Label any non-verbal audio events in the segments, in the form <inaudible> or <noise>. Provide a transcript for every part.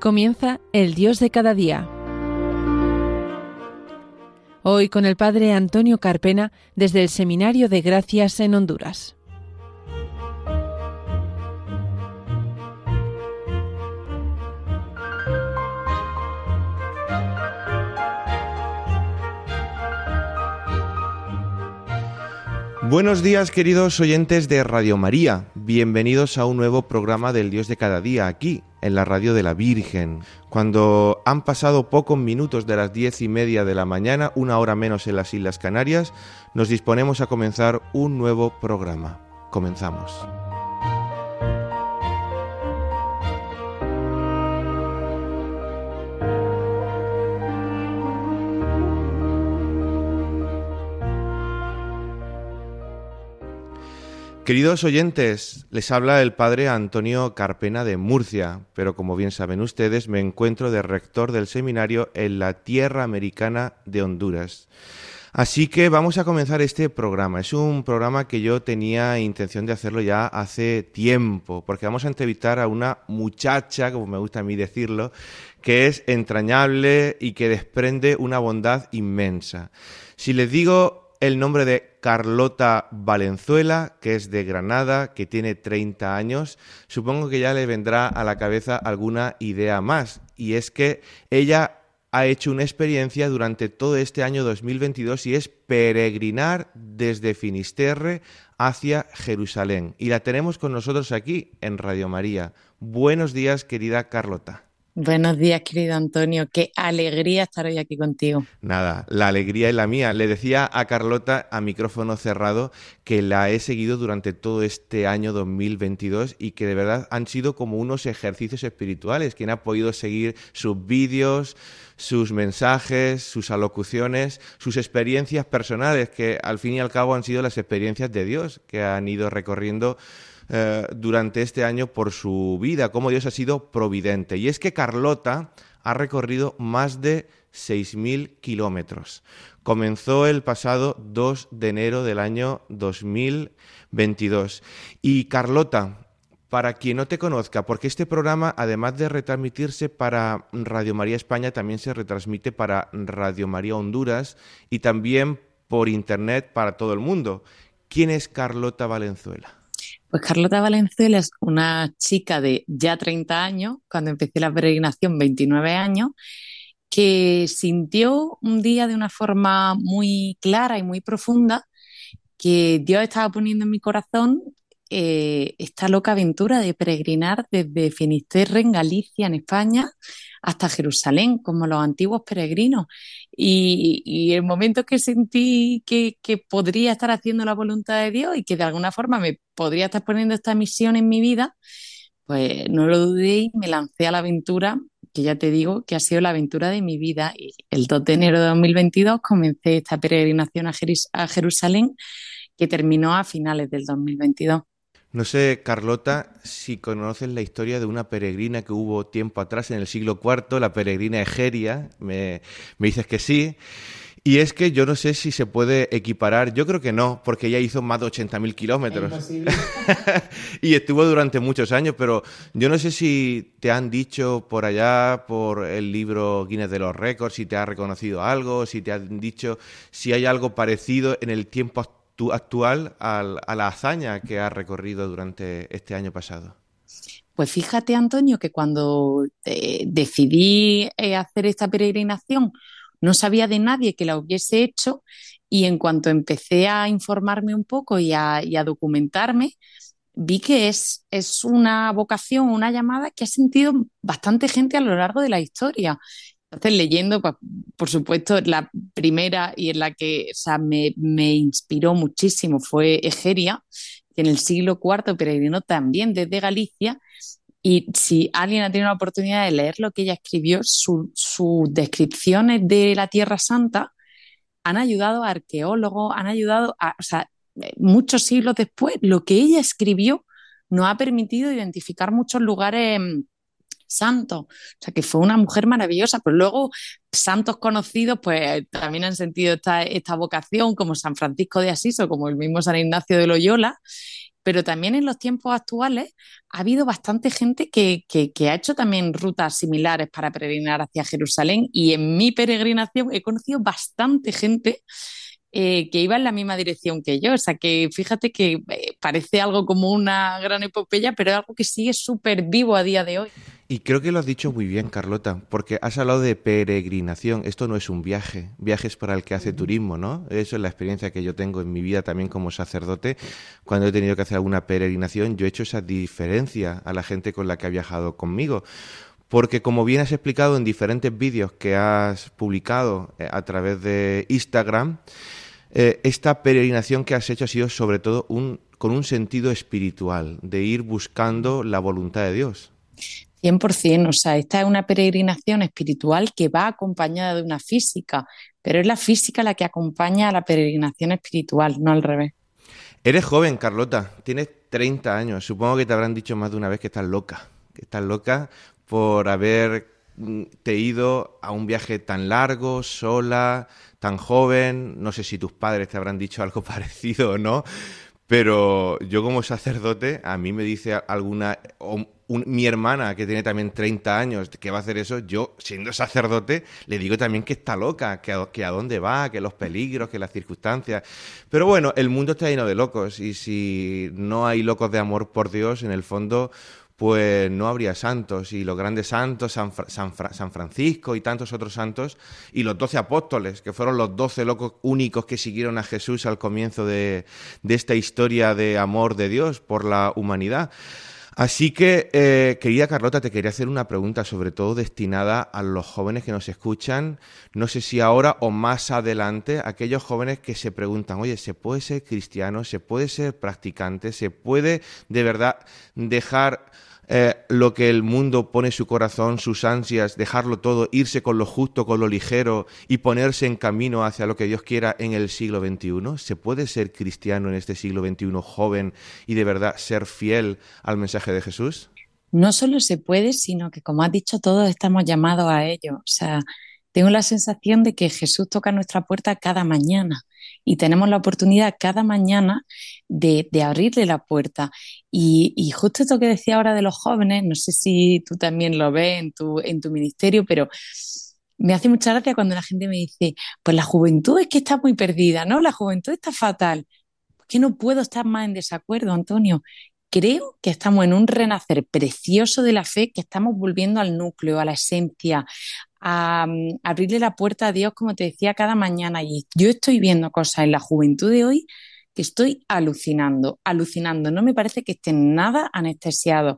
Comienza el Dios de cada día. Hoy con el Padre Antonio Carpena desde el Seminario de Gracias en Honduras. Buenos días queridos oyentes de Radio María, bienvenidos a un nuevo programa del Dios de cada día aquí, en la radio de la Virgen. Cuando han pasado pocos minutos de las diez y media de la mañana, una hora menos en las Islas Canarias, nos disponemos a comenzar un nuevo programa. Comenzamos. Queridos oyentes, les habla el padre Antonio Carpena de Murcia, pero como bien saben ustedes, me encuentro de rector del seminario en la tierra americana de Honduras. Así que vamos a comenzar este programa. Es un programa que yo tenía intención de hacerlo ya hace tiempo, porque vamos a entrevistar a una muchacha, como me gusta a mí decirlo, que es entrañable y que desprende una bondad inmensa. Si les digo el nombre de Carlota Valenzuela, que es de Granada, que tiene 30 años. Supongo que ya le vendrá a la cabeza alguna idea más, y es que ella ha hecho una experiencia durante todo este año 2022 y es peregrinar desde Finisterre hacia Jerusalén. Y la tenemos con nosotros aquí en Radio María. Buenos días, querida Carlota. Buenos días, querido Antonio. Qué alegría estar hoy aquí contigo. Nada, la alegría es la mía. Le decía a Carlota a micrófono cerrado que la he seguido durante todo este año 2022 y que de verdad han sido como unos ejercicios espirituales. Quien ha podido seguir sus vídeos, sus mensajes, sus alocuciones, sus experiencias personales, que al fin y al cabo han sido las experiencias de Dios que han ido recorriendo eh, durante este año por su vida, cómo Dios ha sido providente. Y es que Carlota ha recorrido más de 6.000 kilómetros. Comenzó el pasado 2 de enero del año 2022. Y Carlota, para quien no te conozca, porque este programa, además de retransmitirse para Radio María España, también se retransmite para Radio María Honduras y también por Internet para todo el mundo. ¿Quién es Carlota Valenzuela? Pues Carlota Valenzuela es una chica de ya 30 años, cuando empecé la peregrinación 29 años, que sintió un día de una forma muy clara y muy profunda que Dios estaba poniendo en mi corazón eh, esta loca aventura de peregrinar desde Finisterre en Galicia, en España, hasta Jerusalén, como los antiguos peregrinos. Y, el momento que sentí que, podría estar haciendo la voluntad de Dios y que de alguna forma me podría estar poniendo esta misión en mi vida, pues no lo dudé y me lancé a la aventura, que ya te digo que ha sido la aventura de mi vida. Y el 2 de enero de 2022 comencé esta peregrinación a Jerusalén que terminó a finales del 2022. No sé, Carlota, si conoces la historia de una peregrina que hubo tiempo atrás, en el siglo IV, la peregrina Egeria, me, dices que sí. Y es que yo no sé si se puede equiparar, yo creo que no, porque ella hizo más de 80.000 kilómetros. <laughs> y estuvo durante muchos años, pero yo no sé si te han dicho por allá, por el libro Guinness de los Récords, si te ha reconocido algo, si te han dicho si hay algo parecido en el tiempo actual actual a la hazaña que ha recorrido durante este año pasado? Pues fíjate, Antonio, que cuando eh, decidí eh, hacer esta peregrinación, no sabía de nadie que la hubiese hecho y en cuanto empecé a informarme un poco y a, documentarme, vi que es, es una vocación, una llamada que ha sentido bastante gente a lo largo de la historia entonces, leyendo, pues, por supuesto, la primera y en la que me, inspiró muchísimo fue Egeria, que en el siglo IV peregrinó también desde Galicia. Y si alguien ha tenido la oportunidad de leer lo que ella escribió, sus descripciones de la Tierra Santa han ayudado a arqueólogos, han ayudado a, o sea, muchos siglos después, lo que ella escribió nos ha permitido identificar muchos lugares santo. O sea, que fue una mujer maravillosa, pero luego santos conocidos pues también han sentido esta, vocación, como San Francisco de Asís o como el mismo San Ignacio de Loyola. pero también en los tiempos actuales ha habido bastante gente que, ha hecho también rutas similares para peregrinar hacia Jerusalén y en mi peregrinación he conocido bastante gente eh, que iba en la misma dirección que yo. O sea, que fíjate que eh, parece algo como una gran epopeya, pero algo que sigue súper vivo a día de hoy. Y creo que lo has dicho muy bien, Carlota, porque has hablado de peregrinación. Esto no es un viaje, viaje es para el que hace turismo, ¿no? Eso es la experiencia que yo tengo en mi vida también como sacerdote. Cuando he tenido que hacer alguna peregrinación, yo he hecho esa diferencia a la gente con la que ha viajado conmigo porque como bien has explicado en diferentes vídeos que has publicado eh, a través de Instagram, eh, esta peregrinación que has hecho ha sido sobre todo un, con un sentido espiritual, de ir buscando la voluntad de Dios. 100%, o sea, esta es una peregrinación espiritual que va acompañada de una física, pero es la física la que acompaña a la peregrinación espiritual, no al revés. Eres joven, Carlota, tienes 30 años, supongo que te habrán dicho más de una vez que estás loca, que estás loca por haber mm, ido a un viaje tan largo, sola, tan joven. No sé si tus padres te habrán dicho algo <laughs> parecido o no, pero yo como sacerdote, a mí me dice alguna, o mi hermana que tiene también 30 años, que va a hacer eso, yo siendo sacerdote le digo también que está loca, que a dónde va, que los peligros, que las circunstancias. Pero bueno, el mundo está lleno de locos y si no hay locos de amor por Dios, en el fondo pues no habría santos. Y los grandes santos, San, San, Francisco y tantos otros santos, y los doce apóstoles, que fueron los doce locos únicos que siguieron a Jesús al comienzo de, esta historia de amor de Dios por la humanidad. Así que, eh, querida Carlota, te quería hacer una pregunta, sobre todo destinada a los jóvenes que nos escuchan, no sé si ahora o más adelante, aquellos jóvenes que se preguntan, oye, ¿se puede ser cristiano? ¿Se puede ser practicante? ¿Se puede de verdad dejar eh, lo que el mundo pone su corazón, sus ansias, dejarlo todo, irse con lo justo, con lo ligero y ponerse en camino hacia lo que Dios quiera en el siglo XXI? ¿Se puede ser cristiano en este siglo XXI joven y de verdad ser fiel al mensaje de Jesús? No solo se puede, sino que como has dicho, todos estamos llamados a ello. O sea, tengo la sensación de que Jesús toca nuestra puerta cada mañana y tenemos la oportunidad cada mañana de, abrirle la puerta. Y, justo esto que decía ahora de los jóvenes, no sé si tú también lo ves en tu, ministerio, pero me hace mucha gracia cuando la gente me dice, pues la juventud es que está muy perdida, ¿no? La juventud está fatal. ¿Por qué no puedo estar más en desacuerdo, Antonio? Creo que estamos en un renacer precioso de la fe, que estamos volviendo al núcleo, a la esencia, a, mm, abrirle la puerta a Dios, como te decía, cada mañana. Y yo estoy viendo cosas en la juventud de hoy que estoy alucinando, alucinando. No me parece que estén nada anestesiados.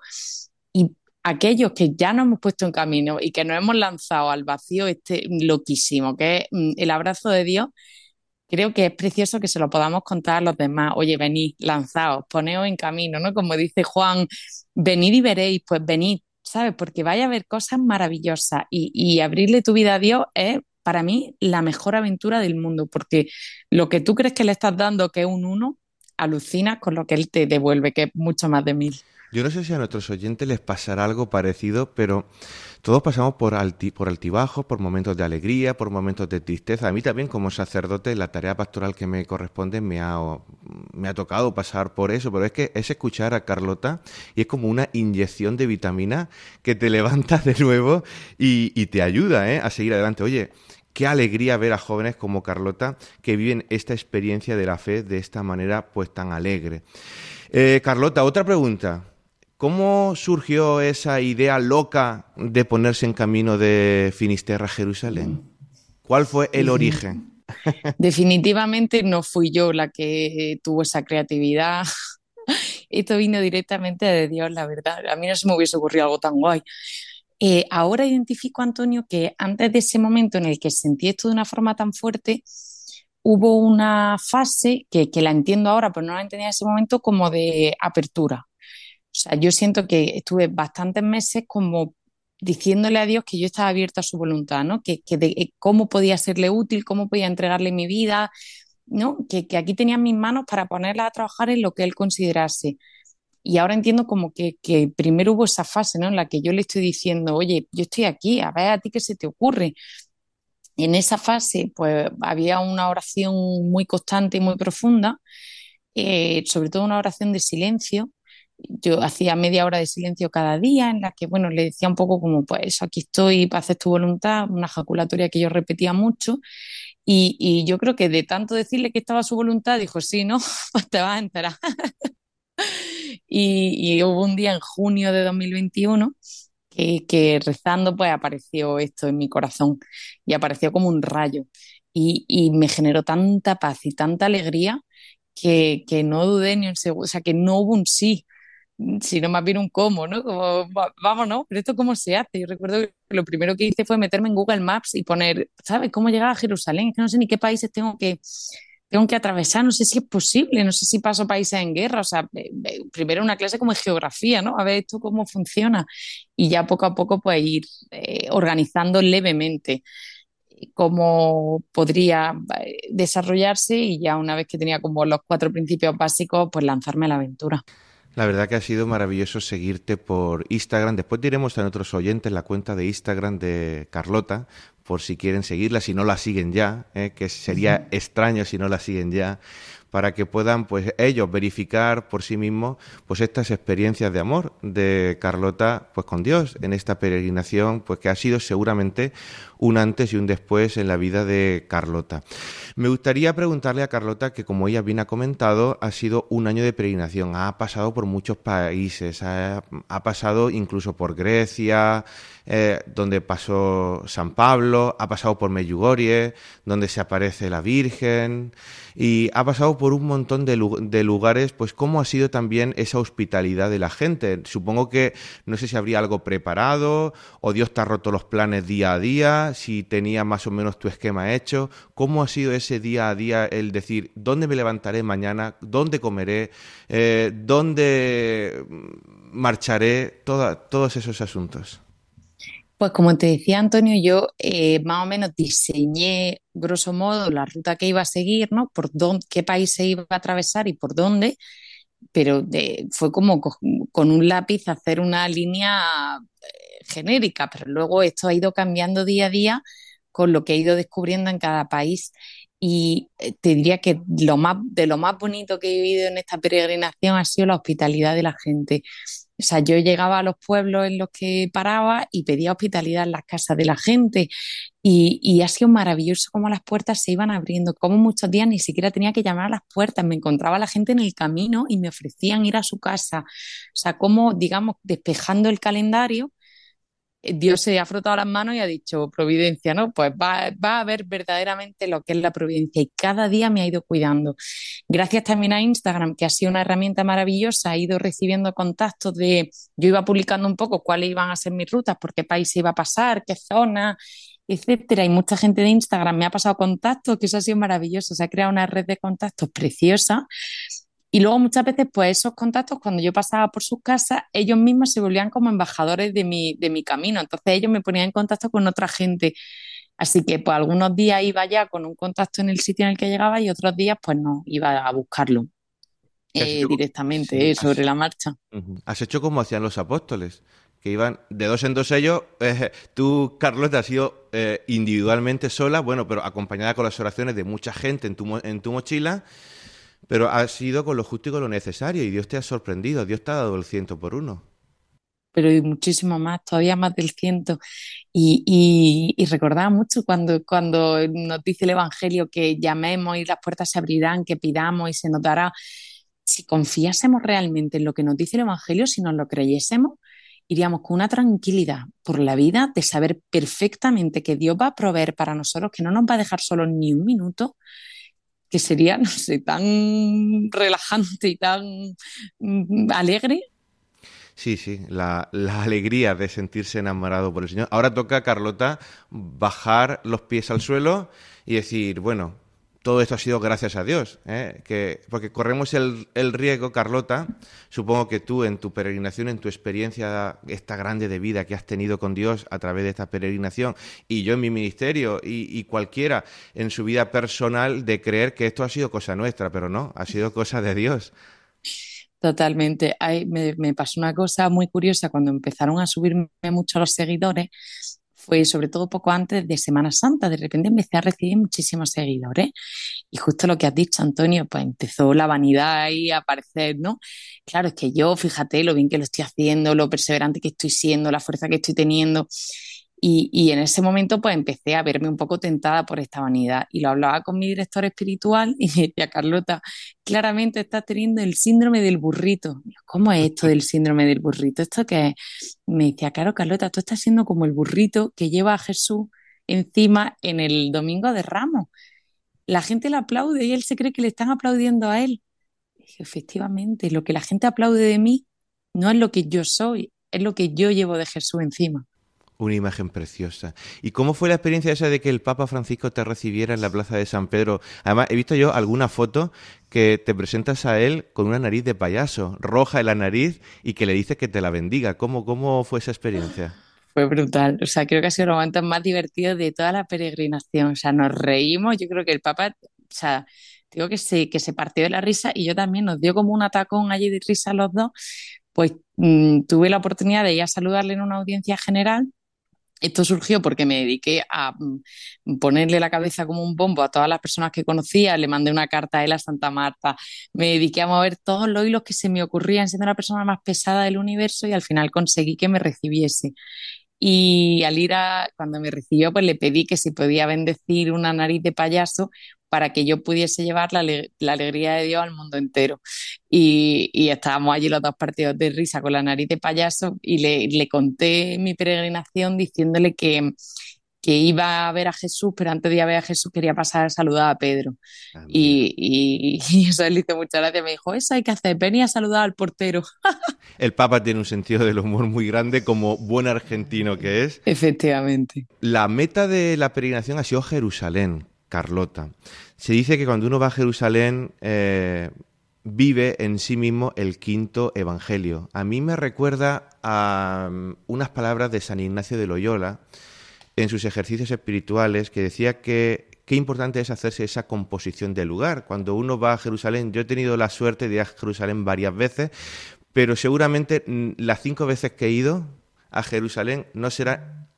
Y aquellos que ya nos hemos puesto en camino y que nos hemos lanzado al vacío este loquísimo, que es mm, el abrazo de Dios, creo que es precioso que se lo podamos contar a los demás. Oye, venid, lanzaos, poneos en camino, ¿no? Como dice Juan, venid y veréis, pues venid, ¿sabes? Porque vaya a haber cosas maravillosas y, abrirle tu vida a Dios es para mí la mejor aventura del mundo, porque lo que tú crees que le estás dando, que es un uno, alucinas con lo que Él te devuelve, que es mucho más de mil. Yo no sé si a nuestros oyentes les pasará algo parecido, pero todos pasamos por, por altibajos, por momentos de alegría, por momentos de tristeza. A mí también como sacerdote la tarea pastoral que me corresponde me ha, tocado pasar por eso, pero es que es escuchar a Carlota y es como una inyección de vitamina que te <laughs> levanta de nuevo y, te ayuda ¿eh? a seguir adelante. Oye, qué alegría ver a jóvenes como Carlota que viven esta experiencia de la fe de esta manera pues tan alegre. Eh, Carlota, otra pregunta. ¿Cómo surgió esa idea loca de ponerse en camino de Finisterra a Jerusalén? ¿Cuál fue el origen? <laughs> Definitivamente no fui yo la que tuvo esa creatividad. <laughs> Esto vino directamente de Dios, la verdad. A mí no se me hubiese ocurrido algo tan guay. Eh, ahora identifico, Antonio, que antes de ese momento en el que sentí esto de una forma tan fuerte, hubo una fase que, que la entiendo ahora, pero no la entendía en ese momento como de apertura o sea, yo siento que estuve bastantes meses como diciéndole a Dios que yo estaba abierta a su voluntad, ¿no? Que, que de, eh, cómo podía serle útil, cómo podía entregarle mi vida, ¿no? Que, que aquí tenía mis manos para ponerla a trabajar en lo que él considerase. Y ahora entiendo como que, que, primero hubo esa fase, ¿no? En la que yo le estoy diciendo, oye, yo estoy aquí, a ver a ti qué se te ocurre. En esa fase, pues había una oración muy constante y muy profunda eh, sobre todo una oración de silencio. Yo hacía media hora de silencio cada día en la que, bueno, le decía un poco como, pues aquí estoy, hacer tu voluntad, una ejaculatoria que yo repetía mucho. Y, y, yo creo que de tanto decirle que estaba su voluntad, dijo, sí, ¿no? <laughs> Pues te vas a enterar. <laughs> y, y, hubo un día en junio de 2021 que, que, rezando pues apareció esto en mi corazón y apareció como un rayo. Y, y me generó tanta paz y tanta alegría que, que no dudé ni un segundo, o sea, que no hubo un sí, sino más bien un cómo, ¿no? Como, vámonos, pero esto cómo se hace. Yo recuerdo que lo primero que hice fue meterme en Google Maps y poner, ¿sabes? ¿Cómo llegar a Jerusalén? Es que no sé ni qué países tengo que, tengo que atravesar, no sé si es posible, no sé si paso países en guerra, o sea, primero una clase como geografía, ¿no? A ver esto cómo funciona y ya poco a poco pues ir eh, organizando levemente cómo podría eh, desarrollarse y ya una vez que tenía como los cuatro principios básicos, pues lanzarme a la aventura. La verdad que ha sido maravilloso seguirte por Instagram. Después diremos a otros oyentes la cuenta de Instagram de Carlota, por si quieren seguirla, si no la siguen ya, ¿eh? que sería extraño si no la siguen ya, para que puedan pues ellos verificar por sí mismos pues estas experiencias de amor de Carlota pues con Dios en esta peregrinación pues que ha sido seguramente un antes y un después en la vida de Carlota. Me gustaría preguntarle a Carlota que como ella bien ha comentado ha sido un año de peregrinación, ha pasado por muchos países, ha, pasado incluso por Grecia, eh, donde pasó San Pablo, ha pasado por Medjugorje, donde se aparece la Virgen, y ha pasado por un montón de, lugares, pues cómo ha sido también esa hospitalidad de la gente. Supongo que no sé si habría algo preparado, o Dios te ha roto los planes día a día, si tenía más o menos tu esquema hecho, cómo ha sido ese día a día el decir, ¿dónde me levantaré mañana? ¿Dónde comeré? Eh, ¿Dónde marcharé? todos esos asuntos. Pues como te decía Antonio, yo eh, más o menos diseñé grosso modo la ruta que iba a seguir, ¿no? Por dónde, qué país se iba a atravesar y por dónde, pero de, fue como con un lápiz hacer una línea eh, genérica, pero luego esto ha ido cambiando día a día con lo que he ido descubriendo en cada país. Y eh, te diría que lo más, de lo más bonito que he vivido en esta peregrinación ha sido la hospitalidad de la gente. O sea, yo llegaba a los pueblos en los que paraba y pedía hospitalidad en las casas de la gente y, y, ha sido maravilloso cómo las puertas se iban abriendo, como muchos días ni siquiera tenía que llamar a las puertas, me encontraba la gente en el camino y me ofrecían ir a su casa. O sea, como, digamos, despejando el calendario Dios se ha frotado las manos y ha dicho providencia, ¿no? Pues va, va, a ver verdaderamente lo que es la providencia y cada día me ha ido cuidando. Gracias también a Instagram, que ha sido una herramienta maravillosa, he ido recibiendo contactos de, yo iba publicando un poco cuáles iban a ser mis rutas, por qué país iba a pasar, qué zona, etcétera. Y mucha gente de Instagram me ha pasado contactos, que eso ha sido maravilloso, se ha creado una red de contactos preciosa y luego muchas veces, pues esos contactos, cuando yo pasaba por sus casas, ellos mismos se volvían como embajadores de mi, de mi camino. Entonces ellos me ponían en contacto con otra gente. Así que pues algunos días iba ya con un contacto en el sitio en el que llegaba y otros días pues no, iba a buscarlo eh, directamente, eh, sobre la marcha. Has hecho como hacían los apóstoles, que iban de dos en dos ellos. Eh, tú, Carlos, te has ido individualmente sola, bueno, pero acompañada con las oraciones de mucha gente en tu, en tu mochila pero has sido con lo justo y con lo necesario y Dios te ha sorprendido, Dios te ha dado el ciento por uno. Pero y muchísimo más, todavía más del ciento. Y, y, recordaba mucho cuando, cuando nos dice el Evangelio que llamemos y las puertas se abrirán, que pidamos y se nos dará. Si confiásemos realmente en lo que nos dice el Evangelio, si nos lo creyésemos, iríamos con una tranquilidad por la vida de saber perfectamente que Dios va a proveer para nosotros, que no nos va a dejar solo ni un minuto que sería, no sé, tan relajante y tan mm, alegre. Sí, sí, la, la, alegría de sentirse enamorado por el Señor. Ahora toca, Carlota, bajar los pies al suelo y decir, bueno, todo esto ha sido gracias a Dios, ¿eh? que, porque corremos el, el, riesgo, Carlota, supongo que tú en tu peregrinación, en tu experiencia esta grande de vida que has tenido con Dios a través de esta peregrinación, y yo en mi ministerio, y, cualquiera en su vida personal, de creer que esto ha sido cosa nuestra, pero no, ha sido cosa de Dios. Totalmente. me, me pasó una cosa muy curiosa cuando empezaron a subirme mucho los seguidores fue sobre todo poco antes de Semana Santa. De repente empecé a recibir muchísimos seguidores y justo lo que has dicho, Antonio, pues empezó la vanidad ahí a aparecer, ¿no? Claro, es que yo, fíjate lo bien que lo estoy haciendo, lo perseverante que estoy siendo, la fuerza que estoy teniendo. Y, en ese momento pues empecé a verme un poco tentada por esta vanidad y lo hablaba con mi director espiritual <laughs> y me decía, Carlota, claramente estás teniendo el síndrome del burrito. ¿Cómo es esto del síndrome del burrito? ¿Esto que Me decía, claro, Carlota, tú estás siendo como el burrito que lleva a Jesús encima en el domingo de Ramos. La gente le aplaude y él se cree que le están aplaudiendo a él. efectivamente, lo que la gente aplaude de mí no es lo que yo soy, es lo que yo llevo de Jesús encima. Una imagen preciosa. ¿Y cómo fue la experiencia esa de que el Papa Francisco te recibiera en la plaza de San Pedro? Además, he visto yo alguna foto que te presentas a él con una nariz de payaso, roja en la nariz, y que le dices que te la bendiga. ¿Cómo, cómo fue esa experiencia? Fue brutal. O sea, creo que ha sido el momento más divertido de toda la peregrinación. O sea, nos reímos. Yo creo que el Papa, o sea, digo que se, que se partió de la risa y yo también nos dio como un atacón allí de risa los dos. Pues mm, tuve la oportunidad de ir a saludarle en una audiencia general esto surgió porque me dediqué a mm, ponerle la cabeza como un bombo a todas las personas que conocía, le mandé una carta a él a Santa Marta, me dediqué a mover todos los hilos que se me ocurrían, siendo la persona más pesada del universo y al final conseguí que me recibiese. Y al ir a, cuando me recibió, pues le pedí que si podía bendecir una nariz de payaso para que yo pudiese llevar la, alegría de Dios al mundo entero. Y, estábamos allí los dos partidos de risa con la nariz de payaso y le, conté mi peregrinación diciéndole que, que iba a ver a Jesús, pero antes de ir a ver a Jesús quería pasar a saludar a Pedro. Ah, y, <laughs> eso le hizo muchas gracias. Me dijo, eso hay que hacer, venía a saludar al portero. <laughs> El Papa tiene un sentido del humor muy grande como buen argentino que es. Efectivamente. La meta de la peregrinación ha sido Jerusalén, Carlota. Se dice que cuando uno va a Jerusalén eh, vive en sí mismo el quinto evangelio. A mí me recuerda a um, unas palabras de San Ignacio de Loyola en sus ejercicios espirituales que decía que qué importante es hacerse esa composición del lugar. Cuando uno va a Jerusalén, yo he tenido la suerte de ir a Jerusalén varias veces, pero seguramente mm, las cinco veces que he ido a Jerusalén no será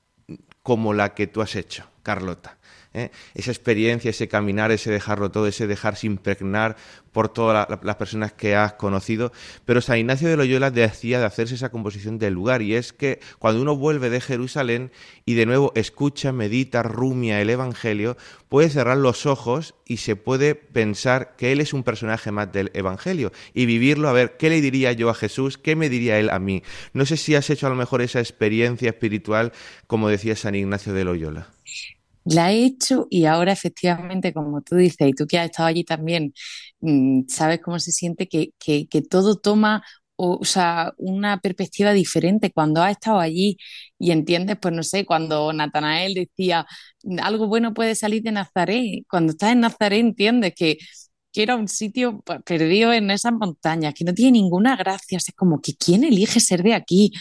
como la que tú has hecho, Carlota. ¿eh? esa experiencia, ese caminar, ese dejarlo todo, ese dejarse impregnar por todas las personas que has conocido. Pero San Ignacio de Loyola decía de hacerse esa composición del lugar y es que cuando uno vuelve de Jerusalén y de nuevo escucha, medita, rumia el Evangelio, puede cerrar los ojos y se puede pensar que Él es un personaje más del Evangelio y vivirlo a ver qué le diría yo a Jesús, qué me diría Él a mí. No sé si has hecho a lo mejor esa experiencia espiritual como decía San Ignacio de Loyola la he hecho y ahora efectivamente, como tú dices, y tú que has estado allí también, sabes cómo se siente que, que, todo toma o, sea, una perspectiva diferente cuando has estado allí y entiendes, pues no sé, cuando Natanael decía, algo bueno puede salir de Nazaret, cuando estás en Nazaret entiendes que, que era un sitio pues, perdido en esas montañas, que no tiene ninguna gracia, es como que ¿quién elige ser de aquí?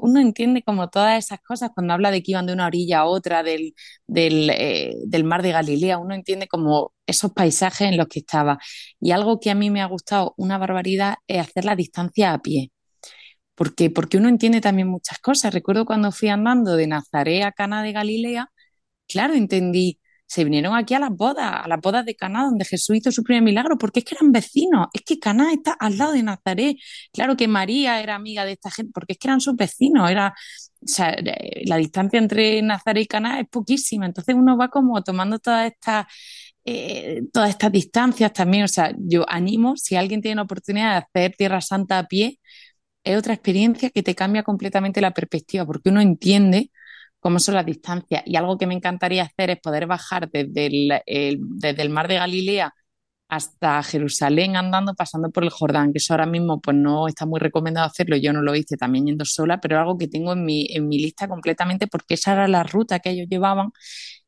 Uno, entiende como todas esas cosas cuando habla de que iban de una orilla a otra del, eh, del, mar de Galilea, uno entiende como esos paisajes en los que estaba. Y algo que a mí me ha gustado una barbaridad es hacer la distancia a pie. Porque, porque uno entiende también muchas cosas. Recuerdo cuando fui andando de Nazaret a Cana de Galilea, claro, entendí se vinieron aquí a las bodas, a las bodas de Caná, donde Jesús hizo su primer milagro, porque es que eran vecinos, es que Caná está al lado de Nazaret. Claro que María era amiga de esta gente, porque es que eran sus vecinos, era, eh, la distancia entre Nazaret y Caná es poquísima, entonces uno va como tomando todas estas eh, todas estas distancias también, o sea, yo animo, si alguien tiene la oportunidad de hacer Tierra Santa a pie, es otra experiencia que te cambia completamente la perspectiva, porque uno entiende cómo son las distancias. Y algo que me encantaría hacer es poder bajar desde el, desde el mar de Galilea hasta Jerusalén andando, pasando por el Jordán, que eso ahora mismo pues no está muy recomendado hacerlo, yo no lo hice también yendo sola, pero algo que tengo en mi, en mi lista completamente porque esa era la ruta que ellos llevaban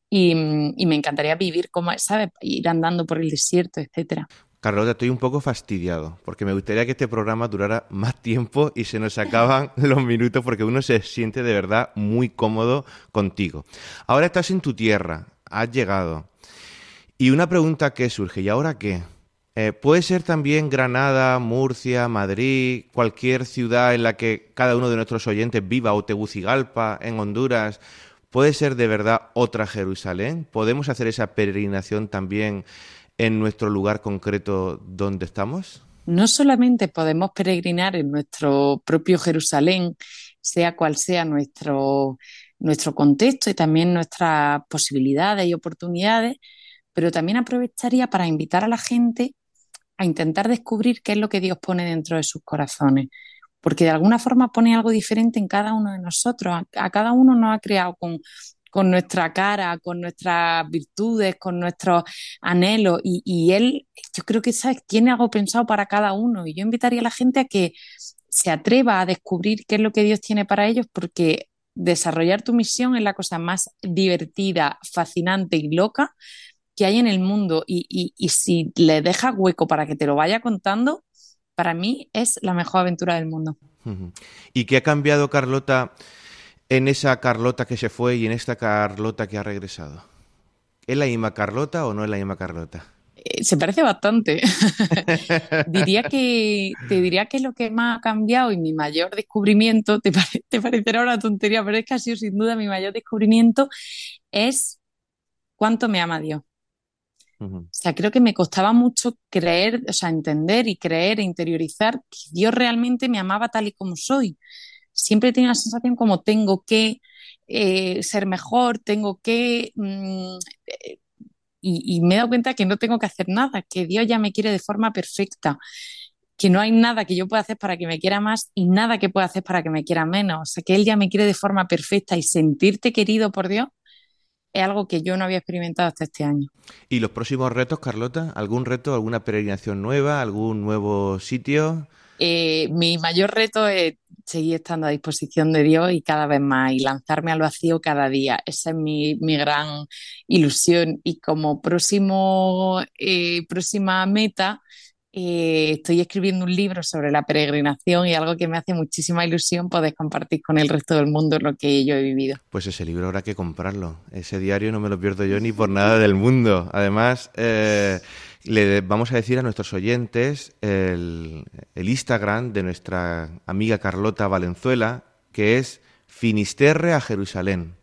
y, y me encantaría vivir como, ¿sabes? Ir andando por el desierto, etcétera. Carlota, estoy un poco fastidiado porque me gustaría que este programa durara más tiempo y se nos acaban <laughs> los minutos porque uno se siente de verdad muy cómodo contigo. Ahora estás en tu tierra, has llegado. Y una pregunta que surge, ¿y ahora qué? Eh, puede ser también Granada, Murcia, Madrid, cualquier ciudad en la que cada uno de nuestros oyentes viva o Tegucigalpa en Honduras ¿Puede ser de verdad otra Jerusalén? ¿Podemos hacer esa peregrinación también en nuestro lugar concreto donde estamos? No solamente podemos peregrinar en nuestro propio Jerusalén, sea cual sea nuestro, nuestro contexto y también nuestras posibilidades y oportunidades, pero también aprovecharía para invitar a la gente a intentar descubrir qué es lo que Dios pone dentro de sus corazones, porque de alguna forma pone algo diferente en cada uno de nosotros, a, cada uno nos ha creado con, con nuestra cara, con nuestras virtudes, con nuestros anhelos. Y, él, yo creo que ¿sabes? tiene algo pensado para cada uno. Y yo invitaría a la gente a que se atreva a descubrir qué es lo que Dios tiene para ellos, porque desarrollar tu misión es la cosa más divertida, fascinante y loca que hay en el mundo. Y, si le dejas hueco para que te lo vaya contando, para mí es la mejor aventura del mundo. ¿Y qué ha cambiado, Carlota? En esa Carlota que se fue y en esta Carlota que ha regresado? ¿Es la misma Carlota o no es la misma Carlota? Eh, se parece bastante. <laughs> diría que te diría que lo que más ha cambiado y mi mayor descubrimiento, te, te parecerá una tontería, pero es que ha sido sin duda mi mayor descubrimiento, es cuánto me ama Dios. O sea, creo que me costaba mucho creer, o sea, entender y creer e interiorizar que Dios realmente me amaba tal y como soy siempre tenía la sensación como tengo que eh, ser mejor, tengo que... Mm, eh, y, me he dado cuenta que no tengo que hacer nada, que Dios ya me quiere de forma perfecta, que no hay nada que yo pueda hacer para que me quiera más y nada que pueda hacer para que me quiera menos. O sea, que Él ya me quiere de forma perfecta y sentirte querido por Dios es algo que yo no había experimentado hasta este año. ¿Y los próximos retos, Carlota? ¿Algún reto, alguna peregrinación nueva, algún nuevo sitio? Eh, mi mayor reto es seguir estando a disposición de Dios y cada vez más y lanzarme al vacío cada día. Esa es mi, gran ilusión y como próximo, eh, próxima meta eh, estoy escribiendo un libro sobre la peregrinación y algo que me hace muchísima ilusión poder compartir con el resto del mundo lo que yo he vivido. Pues ese libro habrá que comprarlo. Ese diario no me lo pierdo yo ni por nada del mundo. Además, eh, le vamos a decir a nuestros oyentes el, Instagram de nuestra amiga Carlota Valenzuela, que es Finisterre a Jerusalén.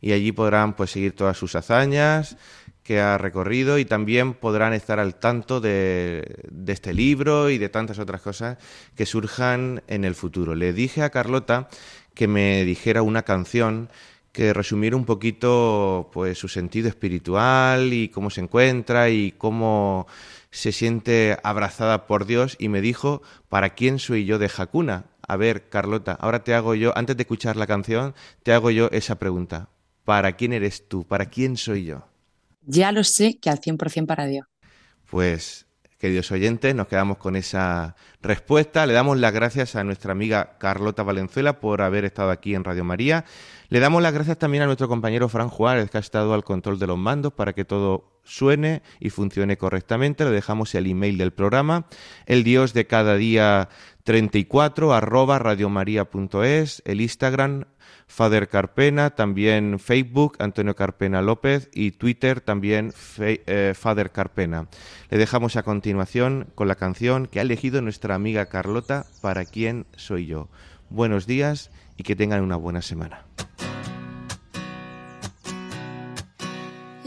Y allí podrán pues seguir todas sus hazañas que ha recorrido y también podrán estar al tanto de, de, este libro y de tantas otras cosas que surjan en el futuro. Le dije a Carlota que me dijera una canción que resumiera un poquito pues su sentido espiritual y cómo se encuentra y cómo se siente abrazada por Dios y me dijo, ¿para quién soy yo de Hakuna? A ver, Carlota, ahora te hago yo, antes de escuchar la canción, te hago yo esa pregunta. ¿Para quién eres tú? ¿Para quién soy yo? Ya lo sé que al 100% para Dios. Pues queridos oyentes, nos quedamos con esa respuesta. Le damos las gracias a nuestra amiga Carlota Valenzuela por haber estado aquí en Radio María. Le damos las gracias también a nuestro compañero Fran Juárez, que ha estado al control de los mandos para que todo suene y funcione correctamente. Le dejamos el email del programa, el dios de cada día 34 arroba radiomaria.es, el Instagram Father Carpena, también Facebook Antonio Carpena López y Twitter también eh, Father Carpena. Le dejamos a continuación con la canción que ha elegido nuestra amiga Carlota, ¿Para quién soy yo? Buenos días y que tengan una buena semana.